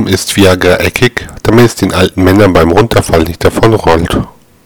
Warum ist Viagra eckig? Damit es den alten Männern beim Runterfall nicht davonrollt.